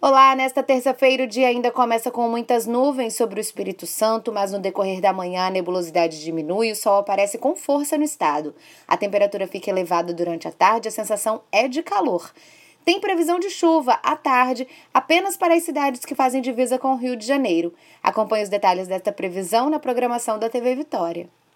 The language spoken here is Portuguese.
Olá, nesta terça-feira o dia ainda começa com muitas nuvens sobre o Espírito Santo, mas no decorrer da manhã a nebulosidade diminui e o sol aparece com força no estado. A temperatura fica elevada durante a tarde, a sensação é de calor. Tem previsão de chuva à tarde apenas para as cidades que fazem divisa com o Rio de Janeiro. Acompanhe os detalhes desta previsão na programação da TV Vitória.